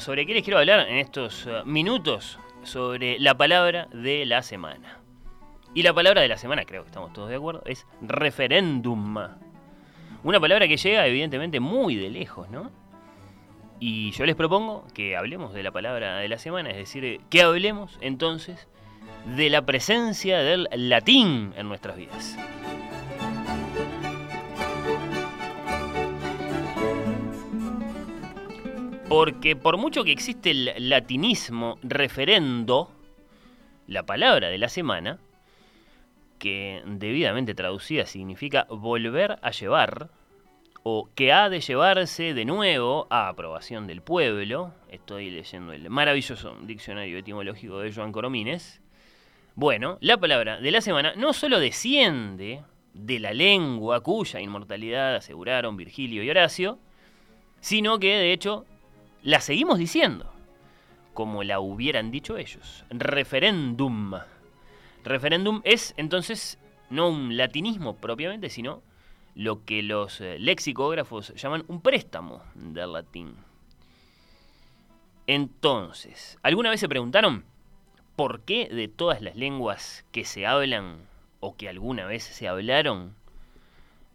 ¿Sobre qué les quiero hablar en estos eh, minutos? Sobre la palabra de la semana. Y la palabra de la semana, creo que estamos todos de acuerdo, es referéndum. Una palabra que llega evidentemente muy de lejos, ¿no? Y yo les propongo que hablemos de la palabra de la semana, es decir, que hablemos entonces de la presencia del latín en nuestras vidas. Porque por mucho que existe el latinismo referendo, la palabra de la semana, que debidamente traducida significa volver a llevar, o que ha de llevarse de nuevo a aprobación del pueblo, estoy leyendo el maravilloso diccionario etimológico de Joan Coromines, bueno, la palabra de la semana no solo desciende de la lengua cuya inmortalidad aseguraron Virgilio y Horacio, sino que de hecho la seguimos diciendo, como la hubieran dicho ellos. Referéndum. Referéndum es entonces no un latinismo propiamente, sino lo que los eh, lexicógrafos llaman un préstamo del latín. Entonces, ¿alguna vez se preguntaron por qué de todas las lenguas que se hablan o que alguna vez se hablaron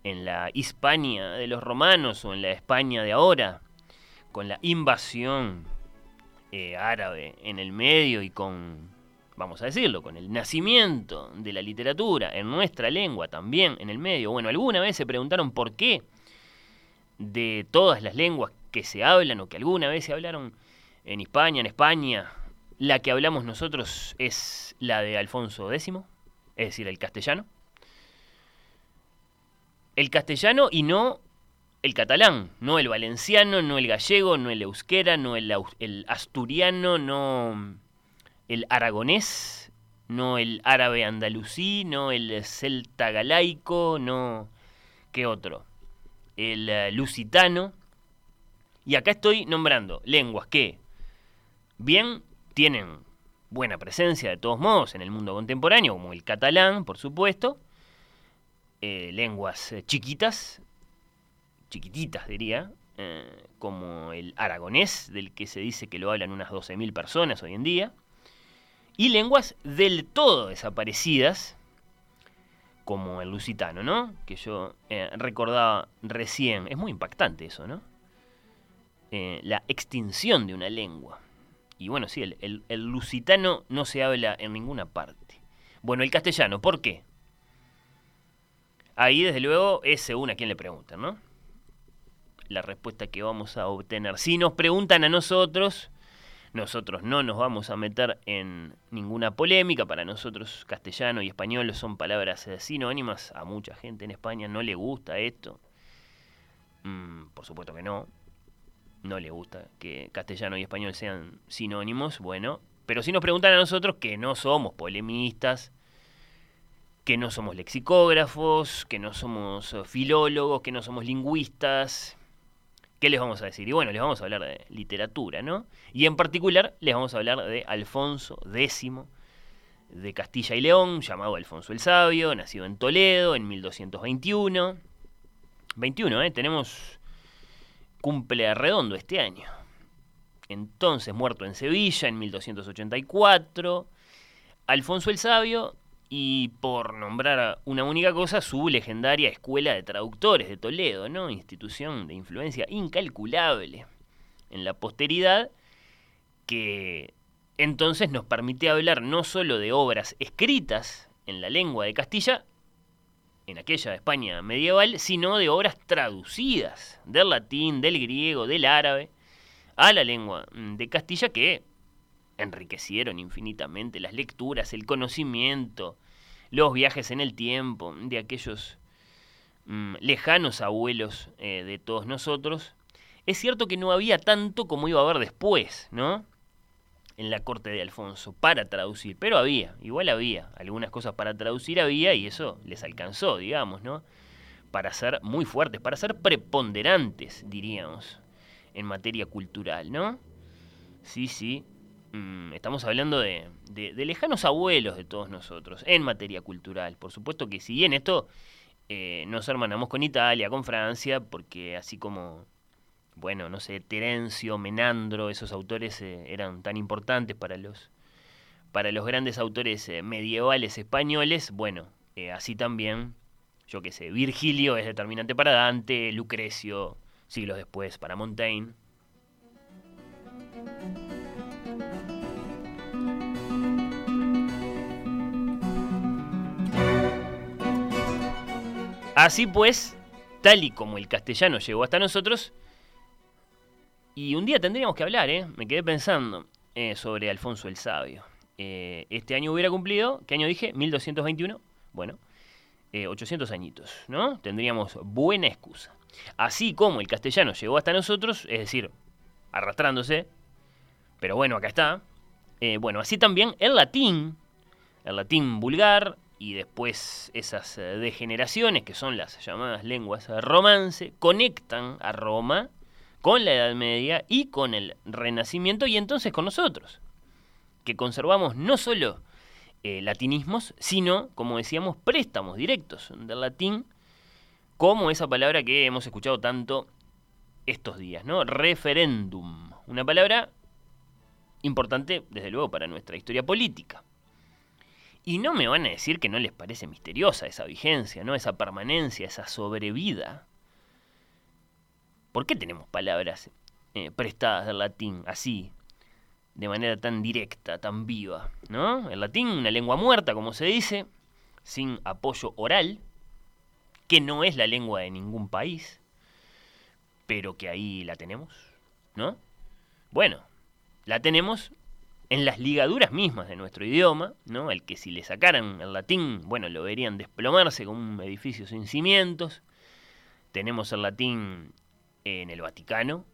en la Hispania de los romanos o en la España de ahora, con la invasión eh, árabe en el medio y con, vamos a decirlo, con el nacimiento de la literatura en nuestra lengua también en el medio. Bueno, alguna vez se preguntaron por qué de todas las lenguas que se hablan o que alguna vez se hablaron en España, en España, la que hablamos nosotros es la de Alfonso X, es decir, el castellano. El castellano y no el catalán, no el valenciano, no el gallego, no el euskera, no el, asturiano, no el aragonés, no el árabe andalusí, no el celta galaico, no... ¿Qué otro? El eh, lusitano. Y acá estoy nombrando lenguas que, bien, tienen buena presencia de todos modos en el mundo contemporáneo, como el catalán, por supuesto, eh, lenguas eh, chiquitas, chiquititas diría, eh, como el aragonés, del que se dice que lo hablan unas 12.000 personas hoy en día, y lenguas del todo desaparecidas, como el lusitano, ¿no? Que yo eh, recordaba recién. Es muy impactante eso, ¿no? Eh, la extinción de una lengua. Y bueno, sí, el, el lusitano no se habla en ninguna parte. Bueno, el castellano, ¿por qué? Ahí, desde luego, es según a quién le preguntan, ¿no? La respuesta que vamos a obtener. Si nos preguntan a nosotros, nosotros no nos vamos a meter en ninguna polémica. Para nosotros castellano y español son palabras sinónimas. A mucha gente en España no le gusta esto. Mm, por supuesto que no. No le gusta que castellano y español sean sinónimos. Bueno, pero si nos preguntan a nosotros que no somos polemistas, que no somos lexicógrafos, que no somos filólogos, que no somos lingüistas, ¿Qué les vamos a decir? Y bueno, les vamos a hablar de literatura, ¿no? Y en particular les vamos a hablar de Alfonso X, de Castilla y León, llamado Alfonso el Sabio, nacido en Toledo en 1221. 21, ¿eh? Tenemos cumple redondo este año. Entonces, muerto en Sevilla en 1284. Alfonso el Sabio y por nombrar una única cosa, su legendaria Escuela de Traductores de Toledo, ¿no? Institución de influencia incalculable en la posteridad que entonces nos permite hablar no solo de obras escritas en la lengua de Castilla, en aquella España medieval, sino de obras traducidas del latín, del griego, del árabe, a la lengua de Castilla que enriquecieron infinitamente las lecturas, el conocimiento, los viajes en el tiempo de aquellos mm, lejanos abuelos eh, de todos nosotros. Es cierto que no había tanto como iba a haber después, ¿no? En la corte de Alfonso, para traducir, pero había, igual había, algunas cosas para traducir había y eso les alcanzó, digamos, ¿no? Para ser muy fuertes, para ser preponderantes, diríamos, en materia cultural, ¿no? Sí, sí, Mm, estamos hablando de, lejanos abuelos de todos nosotros en materia cultural. Por supuesto que si bien esto eh, nos hermanamos con Italia, con Francia, porque así como, bueno, no sé, Terencio, Menandro, esos autores eh, eran tan importantes para los, para los grandes autores eh, medievales españoles, bueno, así también, yo qué sé, Virgilio es determinante para Dante, Lucrecio, siglos después, para Montaigne. Así pues, tal y como el castellano llegó hasta nosotros, y un día tendríamos que hablar, ¿eh? me quedé pensando eh, sobre Alfonso el Sabio. Eh, este año hubiera cumplido, ¿qué año dije? 1221. Bueno, 800 eh, añitos, ¿no? Tendríamos buena excusa. Así como el castellano llegó hasta nosotros, es decir, arrastrándose, pero bueno, acá está. bueno, así también el latín, el latín vulgar, y después esas eh, degeneraciones, que son las llamadas lenguas romance, conectan a Roma con la Edad Media y con el Renacimiento y entonces con nosotros, que conservamos no solo eh, latinismos, sino, como decíamos, préstamos directos del latín, como esa palabra que hemos escuchado tanto estos días, ¿no? Referéndum, una palabra importante, desde luego, para nuestra historia política. Y no me van a decir que no les parece misteriosa esa vigencia, ¿no? Esa permanencia, esa sobrevida. ¿Por qué tenemos palabras eh, prestadas del latín así, de manera tan directa, tan viva? ¿No? El latín, una lengua muerta, como se dice, sin apoyo oral, que no es la lengua de ningún país, pero que ahí la tenemos, ¿no? Bueno, la tenemos en las ligaduras mismas de nuestro idioma, ¿no? El que si le sacaran el latín, bueno, lo verían desplomarse como un edificio sin cimientos. Tenemos el latín en el Vaticano.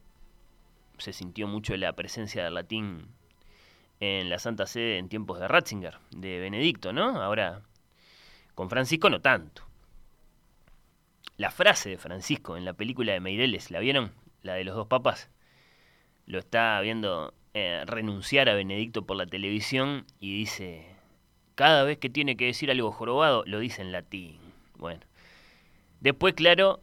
Se sintió mucho la presencia del latín en la Santa Sede en tiempos de Ratzinger, de Benedicto, ¿no? Ahora, con Francisco no tanto. La frase de Francisco en la película de Meireles, ¿la vieron? La de los dos papas. Lo está viendo eh, renunciar a Benedicto por la televisión y dice, cada vez que tiene que decir algo jorobado, lo dice en latín. Bueno, después, claro,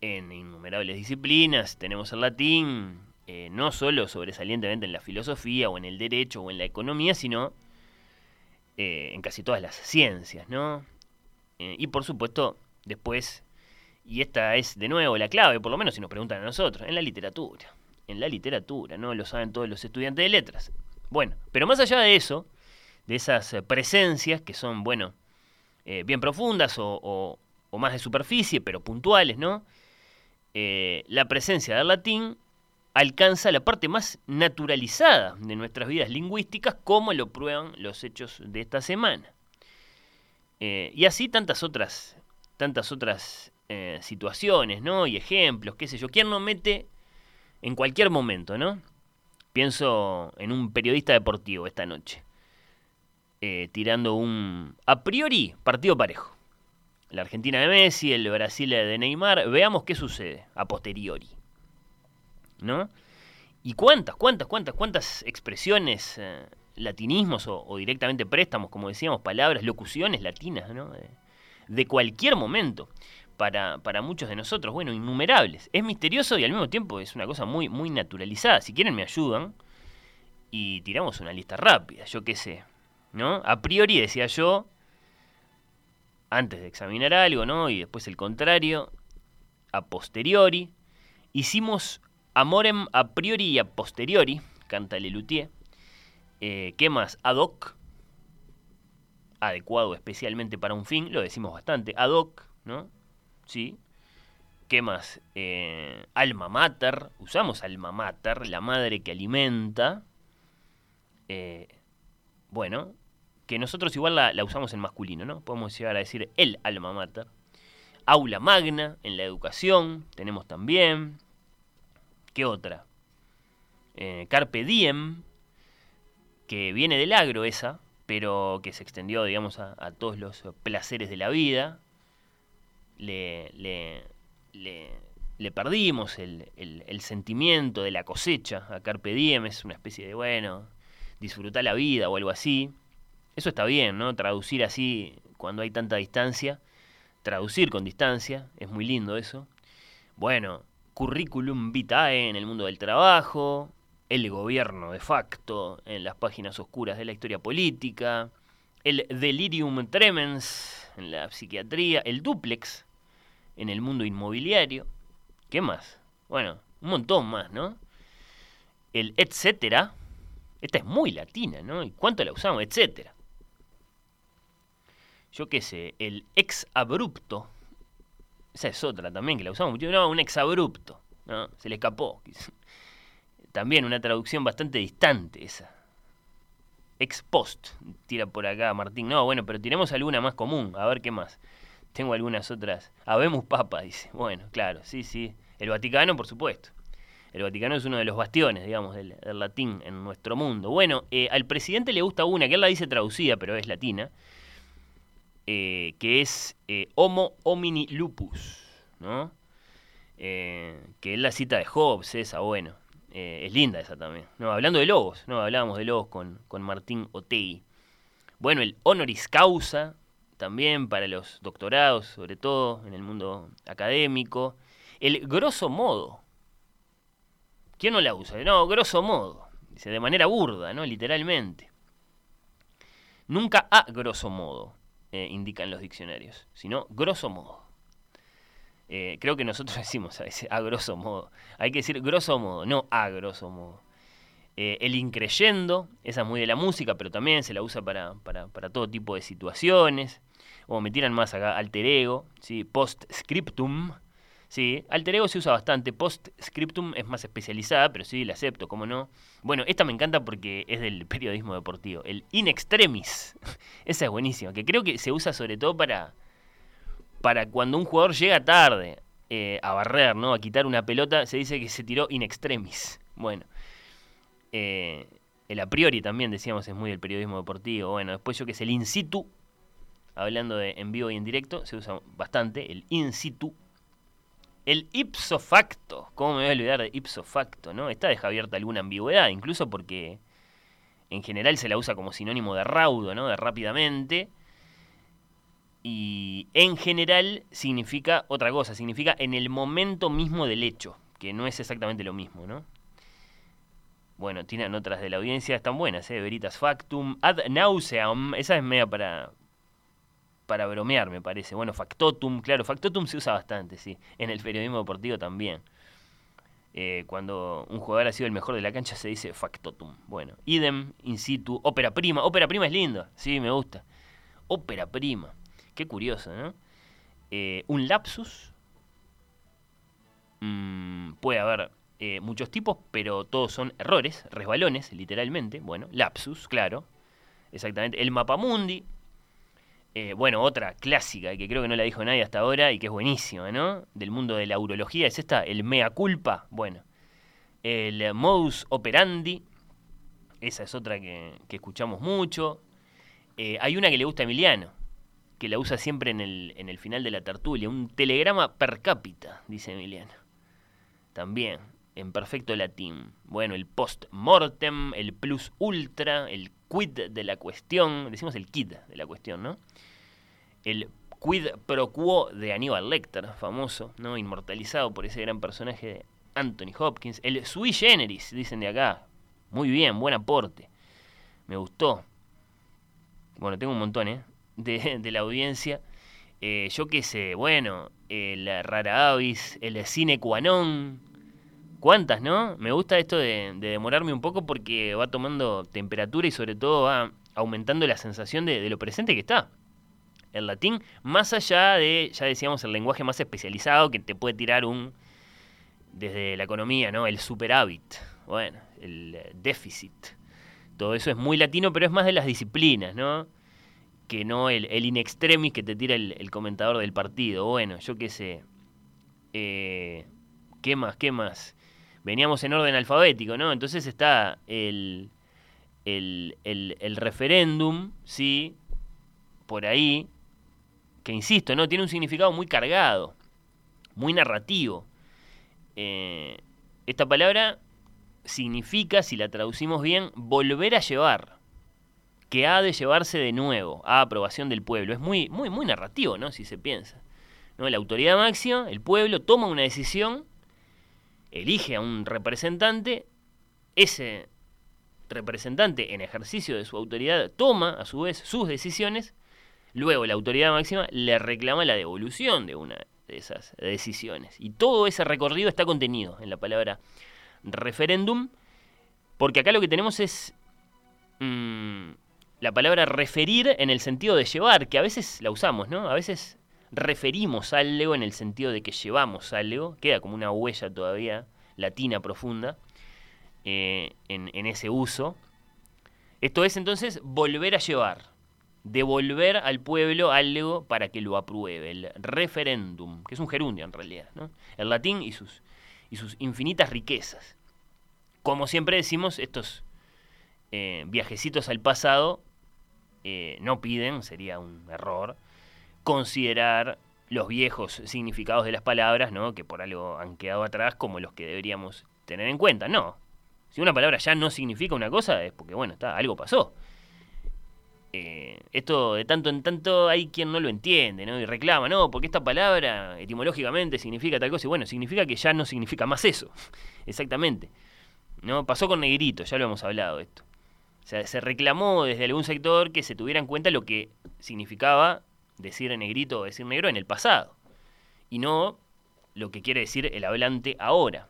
en innumerables disciplinas tenemos el latín, eh, no solo sobresalientemente en la filosofía o en el derecho o en la economía, sino eh, en casi todas las ciencias, ¿no? y por supuesto, después, y esta es de nuevo la clave, por lo menos si nos preguntan a nosotros, en la literatura en la literatura, ¿no? Lo saben todos los estudiantes de letras. Bueno, pero más allá de eso, de esas eh, presencias que son, bueno, eh, bien profundas o, más de superficie, pero puntuales, ¿no? Eh, la presencia del latín alcanza la parte más naturalizada de nuestras vidas lingüísticas, como lo prueban los hechos de esta semana. y así tantas otras, tantas otras situaciones, ¿no? Y ejemplos, qué sé yo. ¿Quién no mete en cualquier momento, ¿no? Pienso en un periodista deportivo esta noche, eh, tirando un, a priori, partido parejo. La Argentina de Messi, el Brasil de Neymar, veamos qué sucede a posteriori, ¿no? Y cuántas, cuántas, cuántas, cuántas expresiones eh, latinismos o, directamente préstamos, como decíamos, palabras, locuciones latinas, ¿no? De, cualquier momento. Para, para, muchos de nosotros, bueno, innumerables. Es misterioso y al mismo tiempo es una cosa muy, muy naturalizada. Si quieren me ayudan y tiramos una lista rápida, yo qué sé, ¿no? A priori decía yo, antes de examinar algo, ¿no? Y después el contrario, a posteriori, hicimos amorem a priori y a posteriori, canta Lelutier, eh, ¿Qué más? Ad hoc. Adecuado especialmente para un fin, lo decimos bastante. Ad hoc, ¿no? Sí. ¿Qué más? Eh, alma mater. Usamos alma mater, la madre que alimenta. Eh, bueno, que nosotros igual la, usamos en masculino, ¿no? Podemos llegar a decir el alma mater. Aula magna en la educación, tenemos también. ¿Qué otra? carpe diem, que viene del agro esa, pero que se extendió, digamos, a, todos los placeres de la vida. Le, le, le, perdimos el, el, sentimiento de la cosecha. A Carpe Diem es una especie de, bueno, disfrutar la vida o algo así. Eso está bien, ¿no? Traducir así cuando hay tanta distancia. Traducir con distancia, es muy lindo eso. Bueno, currículum vitae en el mundo del trabajo, el gobierno de facto en las páginas oscuras de la historia política, el delirium tremens en la psiquiatría, el duplex en el mundo inmobiliario. ¿Qué más? Bueno, un montón más, ¿no? El etcétera. Esta es muy latina, ¿no? ¿Y cuánto la usamos? Etcétera. Yo qué sé, el ex abrupto. Esa es otra también que la usamos mucho. No, un ex abrupto. ¿no? Se le escapó también una traducción bastante distante esa. Ex post, tira por acá Martín. No, bueno, pero tiremos alguna más común, a ver qué más. Tengo algunas otras. Habemos Papa, dice. Bueno, claro, sí, sí. El Vaticano, por supuesto. El Vaticano es uno de los bastiones, digamos, del, latín en nuestro mundo. Bueno, eh, al presidente le gusta una, que él la dice traducida, pero es latina, eh, que es eh, Homo homini lupus, ¿no? que es la cita de Hobbes, esa, bueno. Es linda esa también. No, hablando de lobos, no, hablábamos de lobos con, con Martín Otegui. Bueno, el honoris causa, también para los doctorados, sobre todo en el mundo académico. El grosso modo. ¿Quién no la usa? No, grosso modo. Dice, de manera burda, ¿no? Literalmente. Nunca a grosso modo, eh, indican los diccionarios, sino grosso modo. Eh, creo que nosotros decimos a veces a grosso modo. Hay que decir grosso modo, no a grosso modo. Eh, el increyendo, esa es muy de la música, pero también se la usa para, para, para todo tipo de situaciones. O me tiran más acá, alter ego, ¿sí? post-scriptum. Sí, alter ego se usa bastante, post-scriptum es más especializada, pero sí, la acepto, ¿cómo no? Bueno, esta me encanta porque es del periodismo deportivo. El in extremis, esa es buenísima, que creo que se usa sobre todo para, para cuando un jugador llega tarde eh, a barrer, ¿no? A quitar una pelota, se dice que se tiró in extremis. Bueno. Eh, el a priori también decíamos es muy del periodismo deportivo. Bueno, después yo que es el in situ, hablando de en vivo y en directo, se usa bastante el in situ. El ipso facto, ¿cómo me voy a olvidar de ipso facto, no? Está deja abierta alguna ambigüedad, incluso porque en general se la usa como sinónimo de raudo, ¿no? De rápidamente y en general significa otra cosa, significa en el momento mismo del hecho, que no es exactamente lo mismo, ¿no? Bueno, tienen otras de la audiencia, están buenas, ¿eh? Veritas factum, ad nauseam, esa es media para, para bromear, me parece. Bueno, factotum, claro, factotum se usa bastante, sí, en el periodismo deportivo también. Eh, cuando un jugador ha sido el mejor de la cancha se dice factotum. Bueno, idem, in situ, ópera prima, ópera prima es lindo, sí, me gusta. Ópera prima. Qué curioso, ¿no? Eh, un lapsus. Mm, puede haber eh, muchos tipos, pero todos son errores, resbalones, literalmente. Bueno, lapsus, claro. Exactamente. El mapamundi. Eh, bueno, otra clásica que creo que no la dijo nadie hasta ahora y que es buenísima, ¿no? Del mundo de la urología es esta, el mea culpa. Bueno, el modus operandi. Esa es otra que, que escuchamos mucho. hay una que le gusta a Emiliano, que la usa siempre en el, en el final de la tertulia. Un telegrama per cápita, dice Emiliano. También. en perfecto latín. Bueno, el post-mortem, el plus ultra, el quid de la cuestión, decimos el quid de la cuestión, ¿no? El quid pro quo de Aníbal Lecter, famoso, ¿no? Inmortalizado por ese gran personaje de Anthony Hopkins. El sui generis, dicen de acá. Muy bien, buen aporte. Me gustó. Bueno, tengo un montón, ¿eh? De, la audiencia. Eh, yo qué sé, bueno, el rara avis, el cine cuanón. ¿Cuántas, no? Me gusta esto de, demorarme un poco porque va tomando temperatura y sobre todo va aumentando la sensación de, lo presente que está el latín, más allá de, ya decíamos, el lenguaje más especializado que te puede tirar un, desde la economía, ¿no? El superávit, bueno, el eh, déficit. Todo eso es muy latino, pero es más de las disciplinas, ¿no? Que no el, el in extremis que te tira el, comentador del partido. Bueno, yo qué sé. Eh, ¿Qué más? ¿Qué más? Veníamos en orden alfabético, ¿no? Entonces está el, el, el, referéndum, ¿sí? Por ahí, que insisto, ¿no? Tiene un significado muy cargado, muy narrativo. Eh, esta palabra significa, si la traducimos bien, volver a llevar, que ha de llevarse de nuevo a aprobación del pueblo. Es muy, muy, muy narrativo, ¿no? Si se piensa. ¿No? La autoridad máxima, el pueblo, toma una decisión, elige a un representante, ese representante en ejercicio de su autoridad toma a su vez sus decisiones Luego la autoridad máxima le reclama la devolución de una de esas decisiones. Y todo ese recorrido está contenido en la palabra referéndum, porque acá lo que tenemos es mm, la palabra referir en el sentido de llevar, que a veces la usamos, ¿no? A veces referimos algo en el sentido de que llevamos algo, queda como una huella todavía latina profunda eh, en, ese uso. Esto es entonces volver a llevar devolver al pueblo algo para que lo apruebe, el referéndum, que es un gerundio en realidad, el latín y sus, y sus infinitas riquezas. Como siempre decimos, estos eh, viajecitos al pasado eh, no piden, sería un error, considerar los viejos significados de las palabras, ¿no? que por algo han quedado atrás, como los que deberíamos tener en cuenta. No. Si una palabra ya no significa una cosa, es porque, bueno, está, algo pasó. Eh, esto de tanto en tanto hay quien no lo entiende, ¿no? Y reclama, no, porque esta palabra etimológicamente significa tal cosa, y bueno, significa que ya no significa más eso. Exactamente. ¿No? Pasó con negrito, ya lo hemos hablado esto. O sea, se reclamó desde algún sector que se tuviera en cuenta lo que significaba decir negrito o decir negro en el pasado. Y no lo que quiere decir el hablante ahora,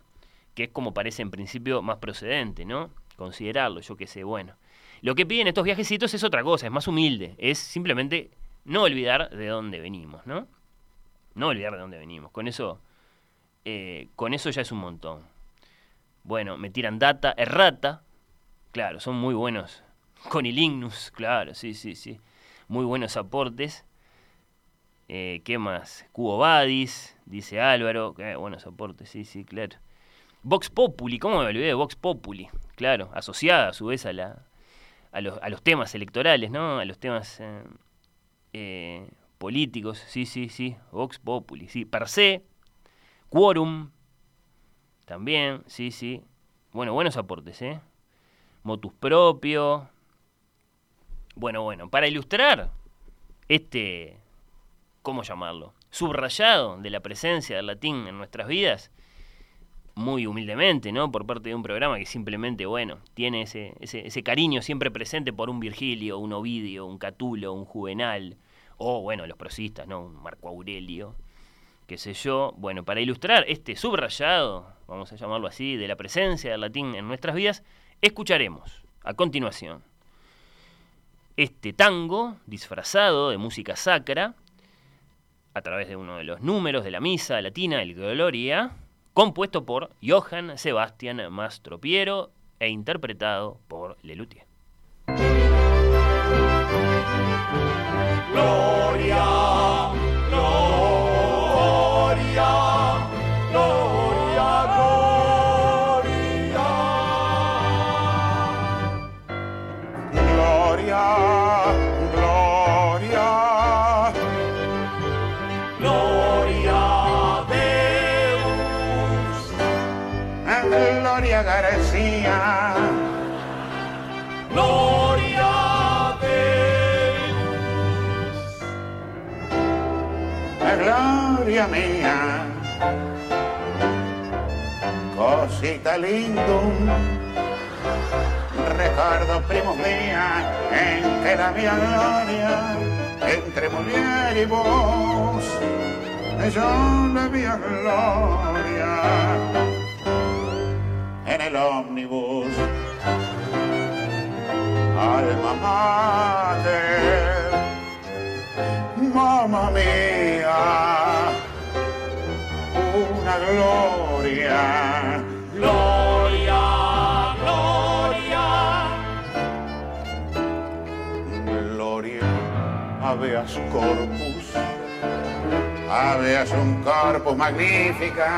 que es como parece en principio más procedente, ¿no? Considerarlo, yo qué sé, bueno. Lo que piden estos viajecitos es otra cosa, es más humilde, es simplemente no olvidar de dónde venimos, ¿no? No olvidar de dónde venimos. Con eso, eh, con eso ya es un montón. Bueno, me tiran data, errata, claro, son muy buenos. Con el Ignus, claro, sí, sí, sí. Muy buenos aportes. Eh, ¿Qué más? Cubo Badis, dice Álvaro. Buenos aportes, sí, sí, claro. Vox Populi, ¿cómo me olvidé de Vox Populi? Claro, asociada a su vez a los, temas electorales, ¿no? A los temas eh, eh, políticos, sí, sí, sí, Vox Populi, sí, per se, quórum, también, sí, sí. Bueno, buenos aportes, ¿eh? Motus propio. Bueno, bueno, para ilustrar este, ¿cómo llamarlo? Subrayado de la presencia del latín en nuestras vidas, muy humildemente, ¿no? Por parte de un programa que simplemente, bueno, tiene ese, ese, cariño siempre presente por un Virgilio, un Ovidio, un Catulo, un Juvenal, o, bueno, los prosistas, ¿no? Un Marco Aurelio, qué sé yo. Bueno, para ilustrar este subrayado, vamos a llamarlo así, de la presencia del latín en nuestras vidas, escucharemos a continuación este tango disfrazado de música sacra a través de uno de los números de la misa latina, el Gloria, compuesto por Johann Sebastian Mastropiero e interpretado por Lelutier. Lindo, recuerdo primos días en que la mía gloria, entre mujer y vos, yo la mía gloria, en el ómnibus, alma mater mamma mía, una Gloria, habeas corpus, habeas un corpus magnífica,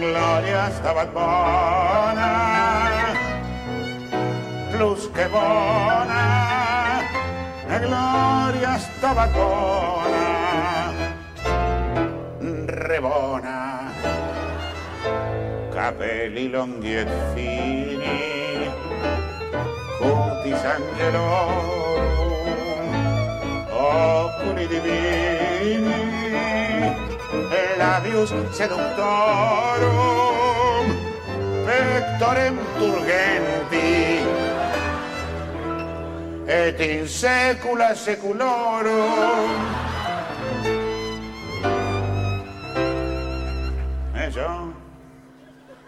gloria stabat bona, plus que bona. Gloria stava bona, rebona, capelli lunghi e fini, cutis angelorum, oculi divini, labius seductorum, pectorem turgenti, et in secula seculorum. Eso,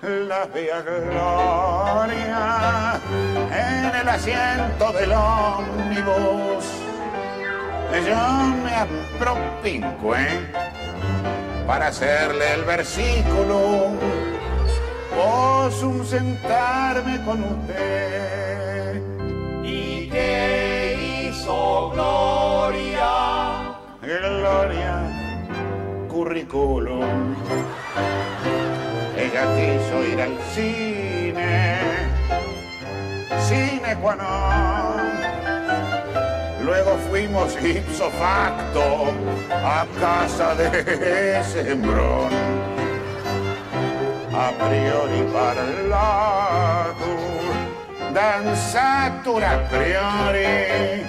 la vía gloria en el asiento del ómnibus. Yo me apropinco, ¿eh? Para hacerle el versículo, posum sentarme con usted ¿Y qué hizo Gloria? Gloria, currículum. Ella quiso ir al cine, cine qua non. Luego fuimos ipso facto a casa de Sembrón. A priori parlatur, danzatur a priori,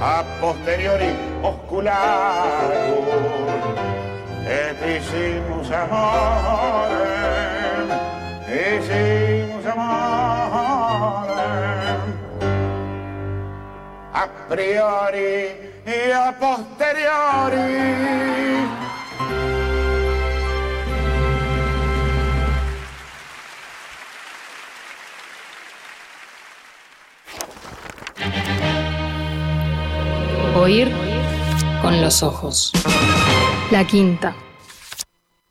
a posteriori osculatur. Et hicimos amore, hicimos amore priori y a posteriori. Oír con los ojos. La quinta.